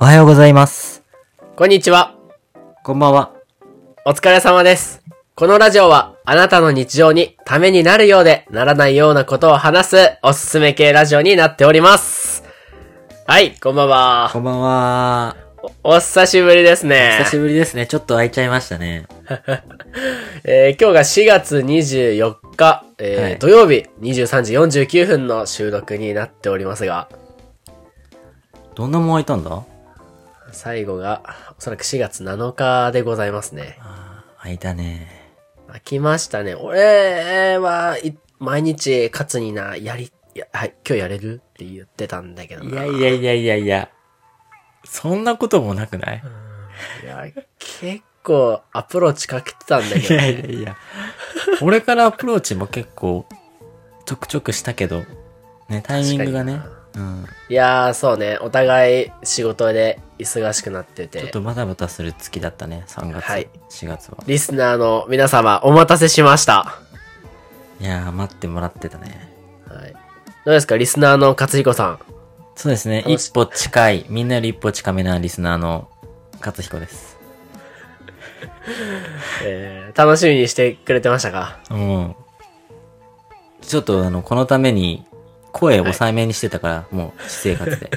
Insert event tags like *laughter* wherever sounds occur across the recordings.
おはようございます。こんにちは。こんばんは。お疲れ様です。このラジオは、あなたの日常にためになるようで、ならないようなことを話す、おすすめ系ラジオになっております。はい、こんばんは。こんばんは。お久しぶりですね。久しぶりですね。ちょっと空いちゃいましたね。*laughs* えー今日が4月24日、えーはい土曜日23時49分の収録になっておりますが、どんなもん空いたんだ？最後が、おそらく4月7日でございますね。あー空いたね。飽きましたね。俺は、い毎日、勝つにな、やり、やはい、今日やれるって言ってたんだけどな。いやいやいやいやいや。そんなこともなくない？いや、結構、アプローチかけてたんだけいど、やいやいや。俺からアプローチも結構、ちょくちょくしたけど、ね、タイミングがね。うん。いやー、そうね、お互い仕事で忙しくなって、ちょってとバタバタする月だったね、3月。はい4月は。リスナーの皆様、お待たせしました。いやー、待ってもらってたね。はい。どうですか、リスナーの勝彦さん。そうですね。一歩近い、みんなより一歩近めなリスナーの勝彦です。*laughs* えー、楽しみにしてくれてましたか？うん。ちょっとあの、このために、声抑えめにしてたから、もう、私生活で。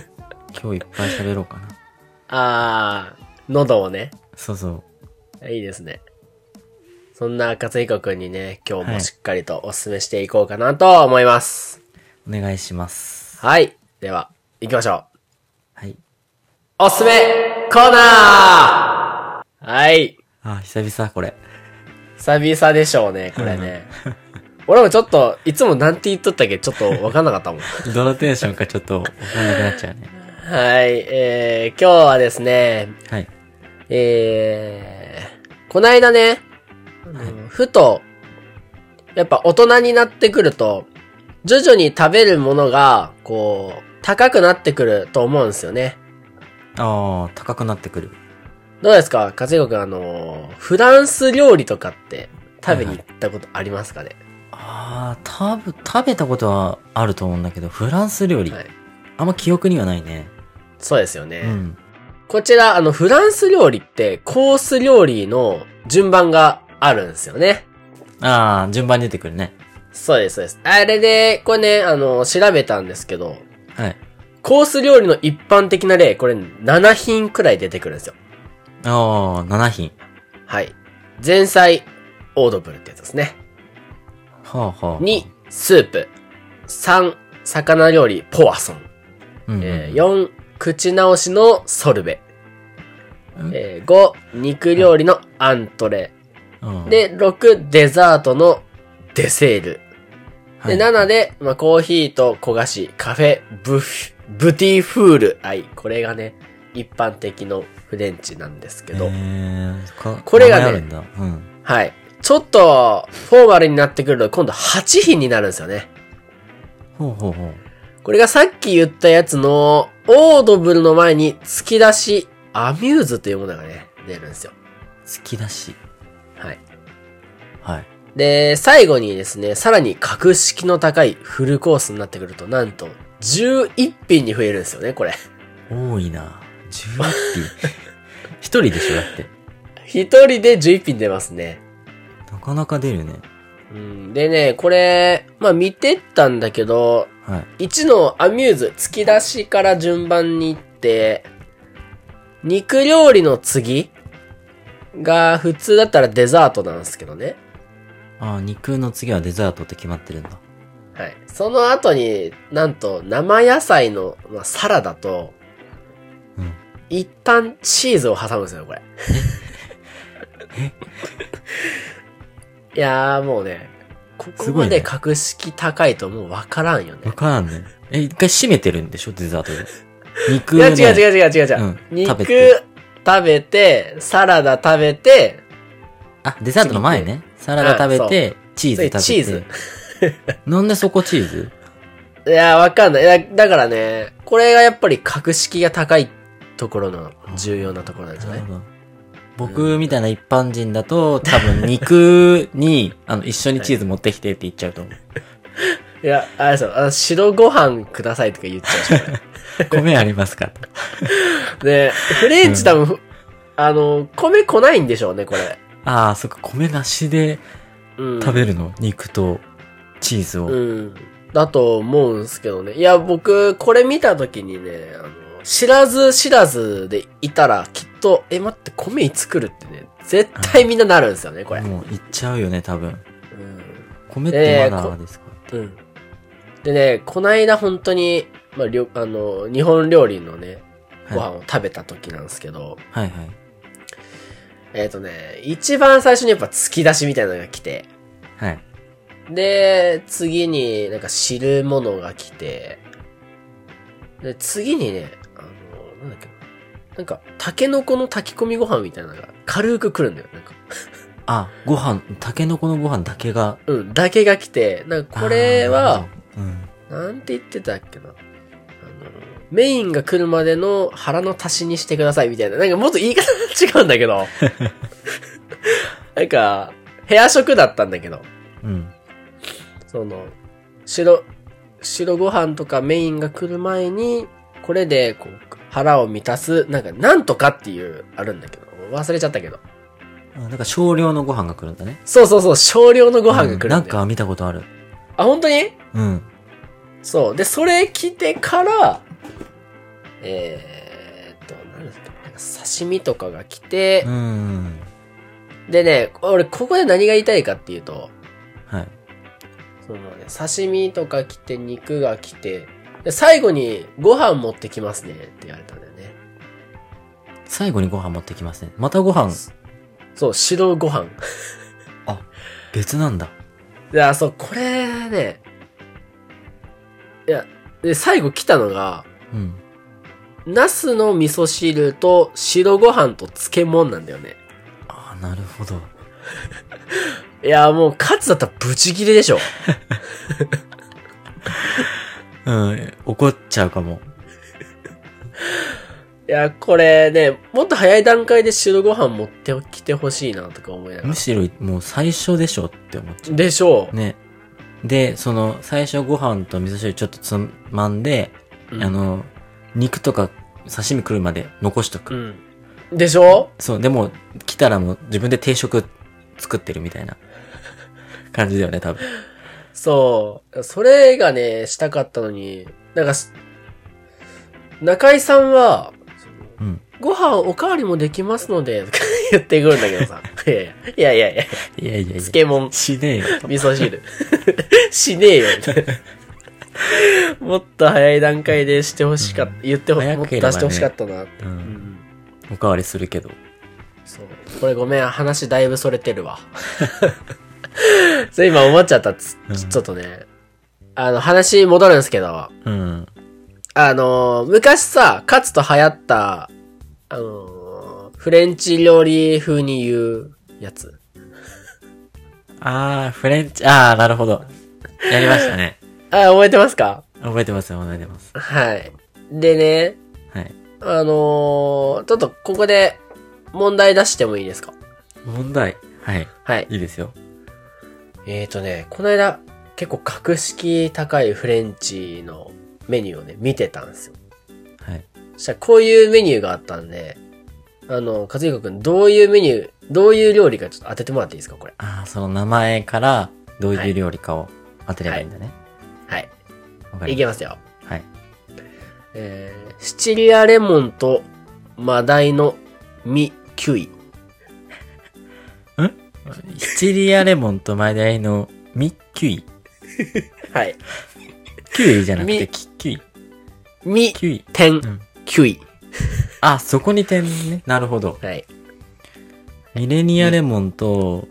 今日いっぱい喋ろうかな。あー、喉をね。そうそう。いいですね。そんな勝彦くんにね、今日はいもしっかりとお勧めしていこうかなと思います。お願いします。はい。では、行きましょう。はい。おすすめコーナーはい。あ、久々これ。久々でしょうね、これね。*laughs* 俺もちょっと、いつもなんて言っとったっけちょっとわかんなかったもん。*laughs* どのテンションかちょっと、わかんなくなっちゃうね。はい。えー、今日はですね、はい。えー、こないだね、あのふと、やっぱ大人になってくると、徐々に食べるものが、こう、高くなってくると思うんですよね。ああ、高くなってくる。どうですか和彦くん、あの、フランス料理とかって食べに行ったことありますかね、ああ、たぶ、食べたことはあると思うんだけど、フランス料理。はい、あんま記憶にはないね。そうですよね。うん。こちら、あの、フランス料理ってコース料理の順番があるんですよね。ああ、順番に出てくるね。そうです、そうです。あれで、これね、あの、調べたんですけど、はい。コース料理の一般的な例、これ7品くらい出てくるんですよ。ああ、7品。はい。前菜、オードブルってやつですね。はあはあ。2、スープ。3、魚料理、ポワソン。うん、うん。えー4、口直しのソルベ。うんえー5、肉料理のアントレ。うん、で、6、デザートのデセール。で、はい7で、まあ、コーヒーと焦がし、カフェ、ブフ、ブティフール。はい。これがね、一般的のフレンチなんですけど。えーかこれがね。うん。はい。ちょっと、フォーマルになってくると、今度8品になるんですよね。ほうほうほう。これがさっき言ったやつの、オードブルの前に、突き出し、アミューズというものがね、出るんですよ。好きだし。はい。はい。で、最後にですね、さらに格式の高いフルコースになってくると、なんと、11品に増えるんですよね、これ。多いな。11品。一人でしょだって。*laughs* 一人で11品出ますね。なかなか出るね。うん、でね、これ、まあ見てったんだけど、はい。1のアミューズ、突き出しから順番に行って、肉料理の次が普通だったらデザートなんですけどね。ああ、肉の次はデザートって決まってるんだ。はい。その後になんと生野菜の、まあ、サラダと、うん。一旦チーズを挟むんですよ、これ。いやーもうね、ここまで格式高いともうわからんよねわ。からんね。え、一回閉めてるんでしょ？デザートで。*laughs* 肉いや、ね違う違う違う違う違う。うん肉食べて食べて、サラダ食べて、あ、デザートの前ね。サラダ食べて、チーズ食べて。チーズ。*laughs* なんでそこチーズ？いや、わかんない。だからね、これがやっぱり格式が高いところの重要なところなんですよねなる。ほど。僕みたいな一般人だと、多分肉に、*laughs* あの、一緒にチーズ持ってきてって言っちゃうと思う。*laughs* いや、あれですよ、あの白ご飯くださいとか言っちゃう *laughs* 米ありますかれで、フレンチ多分、ふあの、米来ないんでしょうね、これ。ああ、そっか、米なしでうん。食べるの、肉とチーズを。うん。だと思うんすけどね。いや、僕、これ見たときにね、あの、知らず知らずでいたら、きっと、え、待って、米いつ来るってね、絶対みんななるんですよね、これ。もういっちゃうよね、多分。うん。米ってまだですか、うん。でね、こないだ本当に、まあ、りょ、あの、日本料理のね、ご飯はい、を食べた時なんですけど、はいはい。えっ、とね、一番最初にやっぱ突き出しみたいなのが来て、はい。で、次になんか汁物が来て、で、次にね、あの、なんだっけな。なんか、タケノコの炊き込みご飯みたいなのが軽く来るんだよ。なんか、あ、ご飯、タケノコのご飯だけが。うん、だけが来て、なんかこれは、うん。なんて言ってたっけな。あの、メインが来るまでの腹の足しにしてくださいみたいな。なんかもっと言い方が違うんだけど。*laughs* なんか、部屋食だったんだけど。うん。その、白、白ご飯とかメインが来る前に、これで、こう、腹を満たす、なんか、なんとかっていう、あるんだけど、忘れちゃったけど。あなんか少量のご飯が来るんだね。そうそうそう、少量のご飯が来るんだよ。うんなんか見たことある。あ、本当に？うん。そう。で、それ来てから、えーっと、何ですか、なんか刺身とかが来てう、ん。でね、俺、ここで何が言いたいかっていうと、はい。そのね、刺身とか来て、肉が来て、で最後にご飯持ってきますねって言われたんだよね。最後にご飯持ってきますね。またご飯、そう、白ご飯。別なんだ。いや、そう、これね、いや、で、最後来たのが、うん。ナスの味噌汁と白ご飯と漬物なんだよね。ああ、なるほど。いや、もう、カツだったらブチギレでしょ。*laughs* うん。怒っちゃうかも。*laughs* いや、これね、もっと早い段階で白ご飯持ってきてほしいなとか思いながら。むしろ、もう最初でしょって思っちゃでしょう。ね。で、その、最初ご飯と味噌汁ちょっとつまんで、う。あの、肉とか刺身来るまで残しとく。うん。でしょそう、でも、来たらもう自分で定食作ってるみたいな感じだよね、多分。*laughs* そう。それがね、したかったのに、なんかす、中井さんは、うん。ご飯おかわりもできますので、*laughs* 言ってくるんだけどさ。*laughs* いやいや、いやいやいや、いや。漬物、しねえよ。味噌汁。*laughs* しねえよ、みたいな。もっと早い段階でしてほしかった、言ってほ、もっと出してほしかったなって。う。うんん。おかわりするけど。そう。これごめん、話だいぶそれてるわ。*laughs* それ今思っちゃったっつうんちょっとね。あの、話戻るんですけど、うん。あのー昔さ、かつと流行った、あのーフレンチ料理風に言うやつ。あー、フレンチ、あー、なるほど。やりましたね。*laughs* あ、覚えてますか？覚えてますよ、覚えてます。はい。でね、はい。あのーちょっとここで問題出してもいいですか？問題。はい。はい。いいですよ。えーとね、この間、結構格式高いフレンチのメニューをね、見てたんですよ。はい。そしたらこういうメニューがあったんで、あの、和彦くん、どういうメニュー、どういう料理かちょっと当ててもらっていいですかこれ。あー、その名前から、どういう料理かを当てればいいんだね。はい。わかりいきますよ。はい。えー、シチリアレモンとマダイの実キウイ。シ *laughs* チリアレモンとマダイのミキュイ。はい。キュイじゃなくてみキキュイ。実、キュイ。点ん、キウイ。あ、そこに点ね。なるほど。はい。ミレニアレモンと、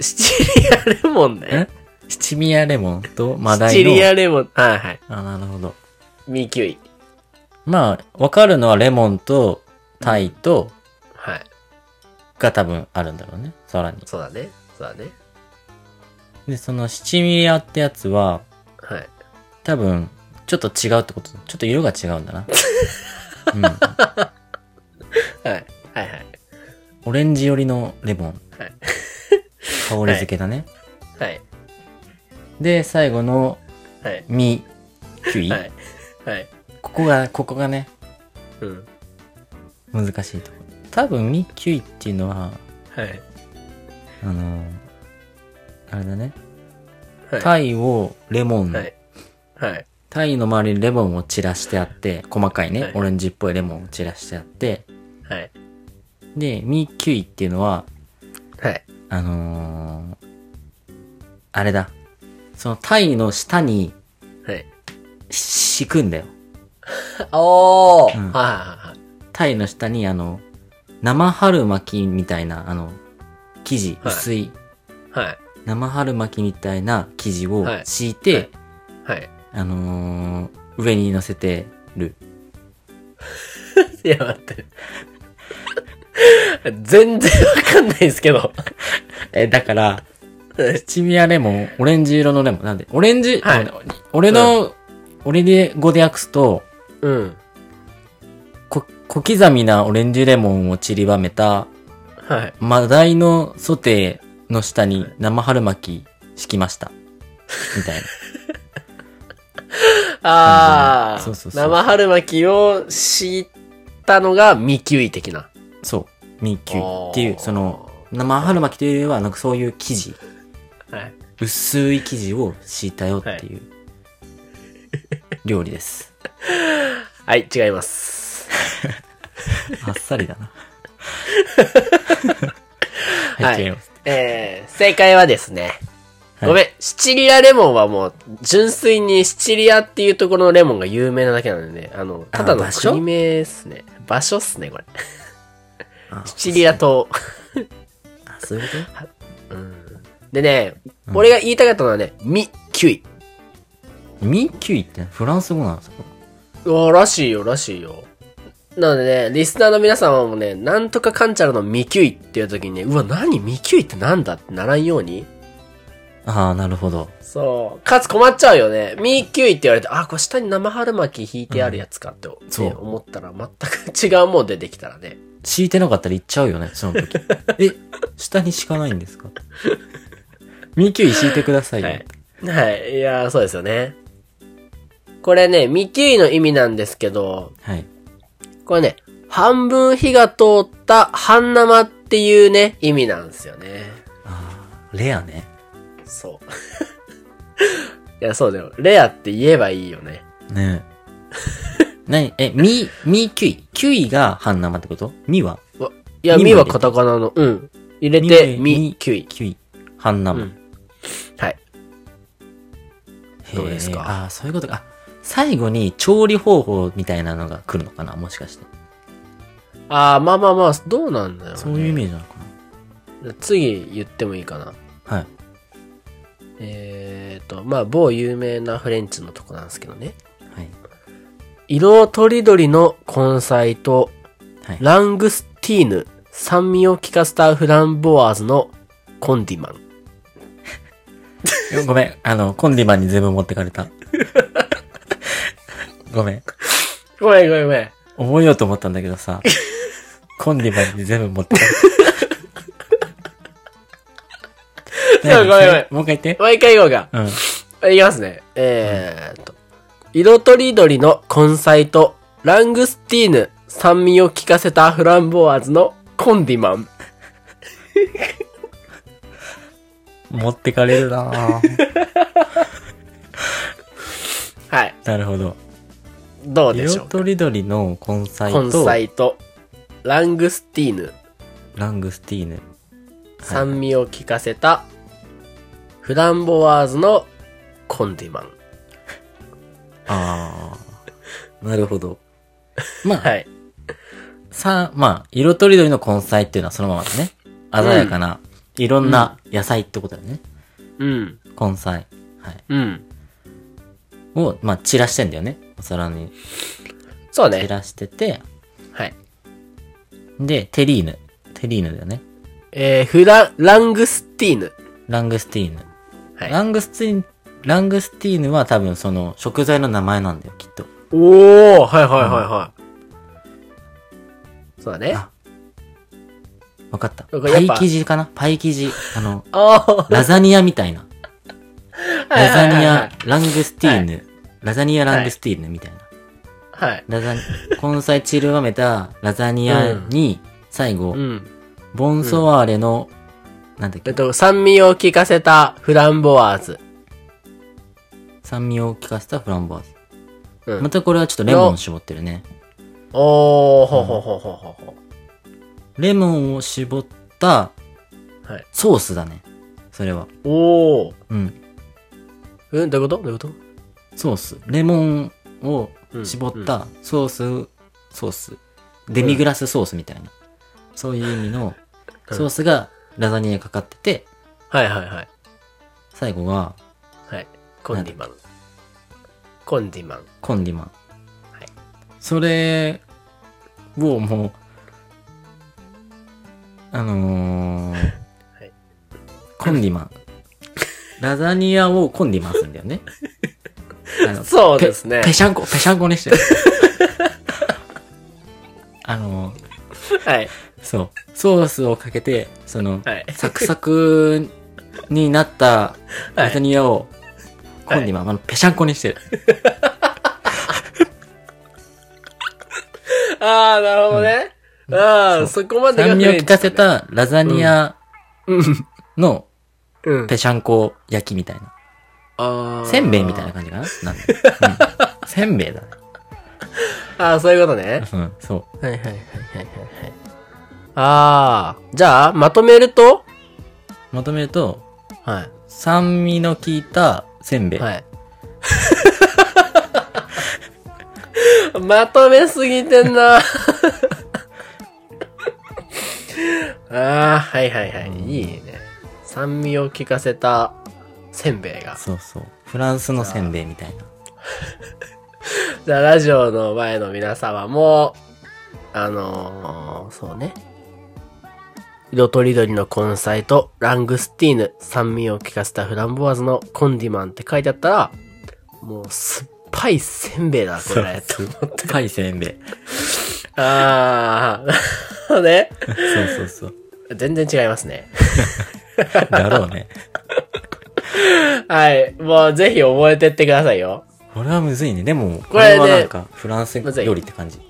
シチリアレモンねえ？七味アレモンとマダシチイの。リアレモン。はいはい。あ、なるほど。実キウイ。まあ、わかるのはレモンとタイとはい。が多分あるんだろうね。さらに。そうだね。そうだね。で、その七味アってやつは、はい。多分、ちょっと違うってこと、ちょっと色が違うんだな。*laughs* うん。はい。はいはい。オレンジ寄りのレモン。はい香り付けだね。はい。で、最後の、はい。み、キュイ、はい。はい。ここが、ここがね、うん。難しいところ。多分、み、キュイっていうのは、はい。あのーあれだね。はい。タイをレモン、はい。はい。タイの周りにレモンを散らしてあって、細かいね、はいオレンジっぽいレモンを散らしてあって、はい。で、ミキュイっていうのは、はい。あのーあれだ。そのタイの下にはい。し敷くんだよ。*laughs* おー、うんはいはいはい。タイの下にあの、生春巻きみたいな、あの、生地、はい薄いはい。生春巻きみたいな生地をはい敷いて、はい。あのー上に乗せてる。*laughs* いや、待って。*laughs* 全然わかんないですけど。*laughs* え、だから、七味やレモン、オレンジ色のレモン。なんで、オレンジ、はい俺の、俺で語で訳すと、うん。こ小刻みなオレンジレモンを散りばめた、はい。マダイのソテーの下に生春巻き敷きました。みたいな。*laughs* あー、そうそうそう生春巻きを敷いたのがミキュイ的な。そう。ミキュイっていう、その、生春巻きというよりは、なんかそういう生地、はい。薄い生地を敷いたよっていう、料理です。*laughs* はい、違います。*laughs* あっさりだな。は *laughs* はい。えー、正解はですね、はいごめん、シチリアレモンはもう、純粋にシチリアっていうところのレモンが有名なだけなのでね、あの、ただの国名っすね。場所っすね、これ。あ *laughs* シチリア島。あ、そういうこと？*laughs* うんでね、俺が言いたかったのはね、 mi-cuit。mi-cuit ってフランス語なんですか？うわ、らしいよ、らしいよ。なのでね、リスナーの皆様もね、なんとかかんちゃらの mi-cuit っていう時にね、うわ、何 mi-cuit ってなんだってならんように。ああ、なるほど。そう。かつ困っちゃうよね。 mi-cuit って言われて、あ、これ下に生春巻き引いてあるやつかって、う思ったら全く違うもん出てきたらね。敷いてなかったら行っちゃうよね、その時。*laughs* え、下に敷かないんですか？ミキュイ敷いてくださいよ。はい。はい。いやー、そうですよね。これね、ミキュイの意味なんですけど、はい。これね、半分火が通った半生っていうね、意味なんですよね。ああ、レアね。そう。*laughs* いや、そうだよ。レアって言えばいいよね。ねえ。*laughs* なに、え、ミ、ミキュイ？キュイが半生ってこと？ミは？いや、ミも入れてミはカタカナの、うん。入れて、ミミ、キュイ。キュイ。半生。うんはい。どうですか？ああ、そういうことか。あ最後に調理方法みたいなのが来るのかなもしかして。あー、まあまあまあ、どうなんだよ、ね。そういうイメージなのか次言ってもいいかな。なはい。えーと、まあ、某有名なフレンチのとこなんですけどね。はい。色とりどりの根菜と、はい。ラングスティーヌ、酸味を効かせたフランボワーズのコンディマン。*laughs* ごめん。あの、コンディマンに全部持ってかれた。ごめん。ごめんごめんごめん。覚えようと思ったんだけどさ。*laughs* コンディマンに全部持ってかれた。*laughs* ごめんごめんもう一回言って。もう一回行こうか。うん。いきますね。えーと。色とりどりの根菜と、ラングスティーヌ、酸味を効かせたフランボワーズのコンディマン。持ってかれるなぁ *laughs* はい。なるほど。どうでしょう色とりどりの根菜根と、菜と、ラングスティーヌ、ラングスティーヌ。酸味を効かせた、フランボワーズのコンディマン。ああ。*laughs* なるほど。まあ、はい。さ、まあ、色とりどりの根菜っていうのはそのままだね。鮮やかな、いろんな野菜ってことだよね。うん。根菜。はい。うん。を、まあ、散らしてんだよね。お皿にそうね。散らしてて、はい。で、テリーヌ。テリーヌだよね。えー、フラ、ラングスティーヌ。ラングスティーヌ。はい。ラングスティーヌ、ラングスティーヌは多分その食材の名前なんだよ、きっと。おー、はいはいはいはい。そうだね。あわかった。これやっぱパイ生地かな？パイ生地。あの、*laughs* あラザニアみたいな。*laughs* ラザニア、ラングスティーヌ、ラザニアラングスティーヌみたいな。はい。ラザニ、*laughs* 根菜散りばめたラザニアに、最後、うん。ボンソワーレの、なんだっけ、えっと、酸味を効かせたフランボワーズ。酸味を効かせたフランボワーズ。うんまたこれはちょっとレモン絞ってるね。おー、ほほほほほほ。レモンを絞ったはい。ソースだね。それは。おー。うん。うん、どういうこと？どういうこと？ソース。レモンを絞ったソース、ソース。デミグラスソースみたいな。そういう意味のソースがラザニアにかかってて、はいはいはい。最後ははい。コンディマン。コンディマン。コンディマン。はいそれをもう、あのー *laughs* はいコンディマン。*laughs* ラザニアをコンディマンするんだよね。*laughs* そうですねペ。ペシャンコ、ペシャンコにしてる。*laughs* あのーはい。そう。ソースをかけて、その、はいサクサクになったはいラザニアを、コンディマン、あの、ペシャンコにしてる。*laughs* あー、なるほどね。あー、そこまでが酸味を効かせフたラザニア。のうん。うん。ペシャンコ焼きみたいな。せんべいみたいな。感じかな？なんで、うん、せんべいだね。*laughs* あー、そういうことね。うん、そはいはいはいはいはいはい。あー、じゃあ、まとめると？う。まとめると、はい。酸味の効いたせんべい。はい。*laughs* まとめすぎてんな。*laughs* ああ、はいはいはい。いいね。酸味を効かせたせんべいが。そうそう。フランスのせんべいみたいな。*laughs* じゃあ、ラジオの前の皆様も、あのーそうね。色とりどりの根菜とラングスティーヌ、酸味を効かせたフランボワーズのコンディマンって書いてあったら、もう酸っぱいせんべいだ、これ。と思って。パイせんべい。*laughs* ああ、*laughs* ね。そうそうそう。全然違いますね。だろうね。はい。もうぜひ覚えてってくださいよ。これはむずいね。でも、ここれはなんか、フランス料理って感じ。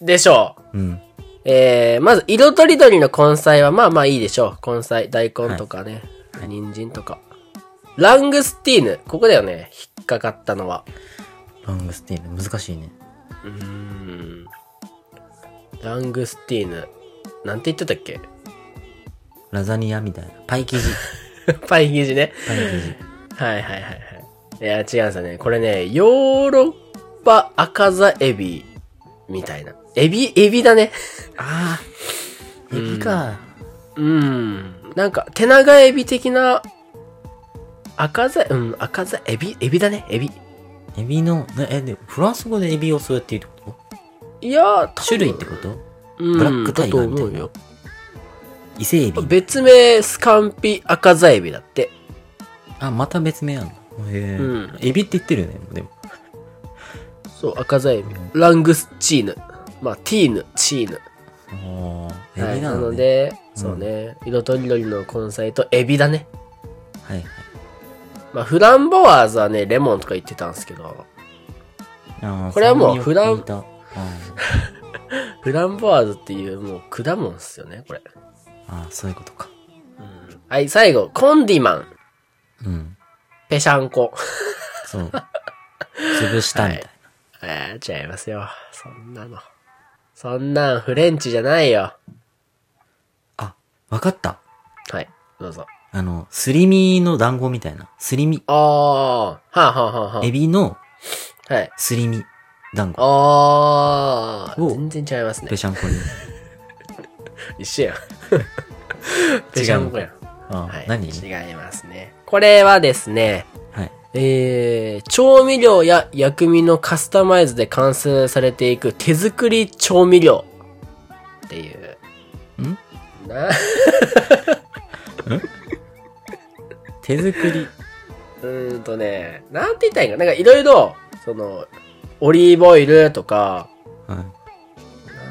でしょう。うん。えー、まず、色とりどりの根菜はまあまあいいでしょう。根菜、大根とかね、はい人参とか。ラングスティーヌ。ここだよね。引っかかったのは。ラングスティーヌ、難しいね。うーん。ラングスティーヌ。なんて言ってたっけ？ラザニアみたいな。パイ生地。*laughs* *laughs* パイ生地ね。パイ生地。はいはいはいはい。いや、違うんですよね。これね、ヨーロッパ赤座エビみたいな。エビ、エビだね。ああ、エビか。うん。なんか、手長エビ的な、赤座、うん、赤座、エビ、エビだね、エビ。エビの、なえ、で、フランス語でエビをそうやって言うってこいや種類ってこと？うん、ブラックタイガーだと思うよ。伊勢エビ。別名、スカンピ赤座エビだって。あ、また別名あんの？へえ、うんエビって言ってるよね、でも。そう、赤座エビ。ラングスチーヌ。まあ、ティーヌ、チーヌ。ああ、はい、なエビなのね。ので、うんそうね、色とりどりの根菜とエビだね。はいはい。まあ、フランボワーズはね、レモンとか言ってたんですけど、これはもうフラン *laughs* フランボワーズっていうもう果物っすよね、これ。ーあー、そういうことか。はい、最後、コンディマン。うん。ペシャンコ。そう。潰したみたいな。えー、違いますよ。そんなの。そんなんフレンチじゃないよ。あ、わかった。はい、どうぞ。あの、すり身の団子みたいな。すり身。あー、はあ、はあはあはエビのあ、はい。すり身団子。あー、お全然違いますねペ。シャンコに。*laughs* 一緒やん。ペシャンコやん。あはい。何？違いますね。これはですね、はい。えー、調味料や薬味のカスタマイズで完成されていく手作り調味料っていう。ん？な、*laughs* 手作り。うーんとね、なんて言ったらいいんかな。なんかいろいろ、その、オリーブオイルとか、はい。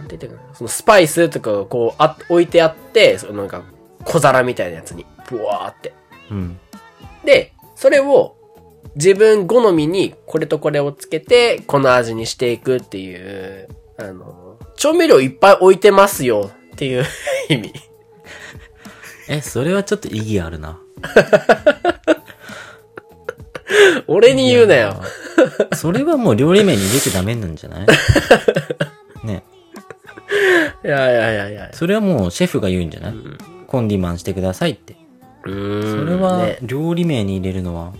なんて言ったらいいんかな。そのスパイスとかがこうあ置いてあって、そのなんか小皿みたいなやつに、ブワーって。うん。で、それを自分好みにこれとこれをつけて、この味にしていくっていう、あの、調味料いっぱい置いてますよっていう *laughs* 意味。え、それはちょっと意義あるな。俺に言うなよ。それはもう料理名に入れちゃダメなんじゃない？ね。いやいやいやいや。それはもうシェフが言うんじゃない、コンディマンしてくださいって。それはね料理名に入れるのは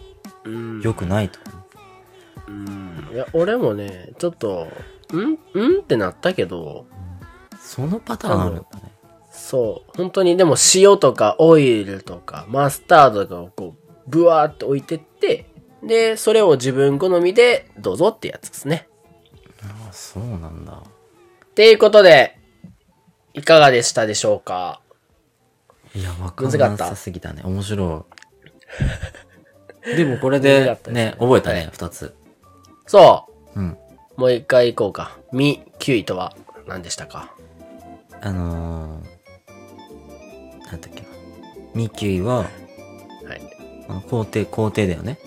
うん良くないと思う。いや、俺もね、ちょっと、ん？ん？ってなったけど、そのパターンあるんだね？そう。本当にでも塩とかオイルとかマスタードとかをこう、ブワーって置いてって、で、それを自分好みでどうぞってやつですね。あ、そうなんだ。っていうことで、いかがでしたでしょうか？いや、わかんなさすぎたね。面白い。*laughs* でもこれでねね、覚えたはね、二つ。そうん。う。もう一回行こうか。み、キュイとは何でしたか？あのー、なんだっけな。ミキュイは、はい。あの皇帝、皇帝だよね。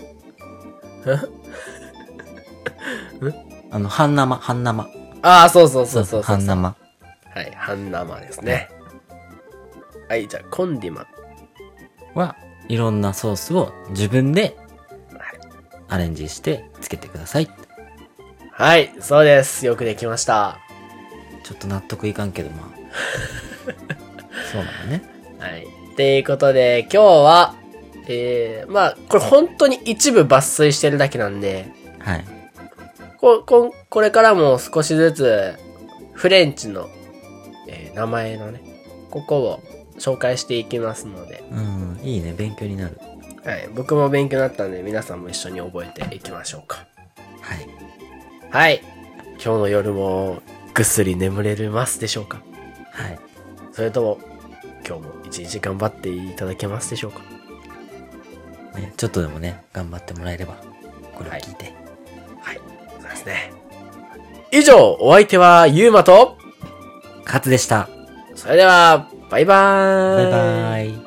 あの、半生、半生。ああ、そうそうそうそう半生。はい。半生ですね。はい、じゃあ、コンディマン。は、い。ろんなソースを自分でアレンジしてつけてください。はい、そうです。よくできました。ちょっと納得い。かんけど、まあ。そうなのね。はい。ってい。うことで、今日は、えー、まあ、これ本当に一部抜粋してるだけなんで、はい。こ、こ、これからも少しずつ、フレンチの、えー名前のね、ここを紹介していきますので、うん、いいね。勉強になる。はい。僕も勉強になったんで、皆さんも一緒に覚えていきましょうか。はい。はい。今日の夜も、ぐっすり眠れますでしょうか？はい。それとも、今日も一日頑張っていただけますでしょうか？ね、ちょっとでもね、頑張ってもらえれば、これを聞いて。はい。ですね。以上、お相手はゆうまと、カツでした。それでは、バイバーイ。バイバーイ。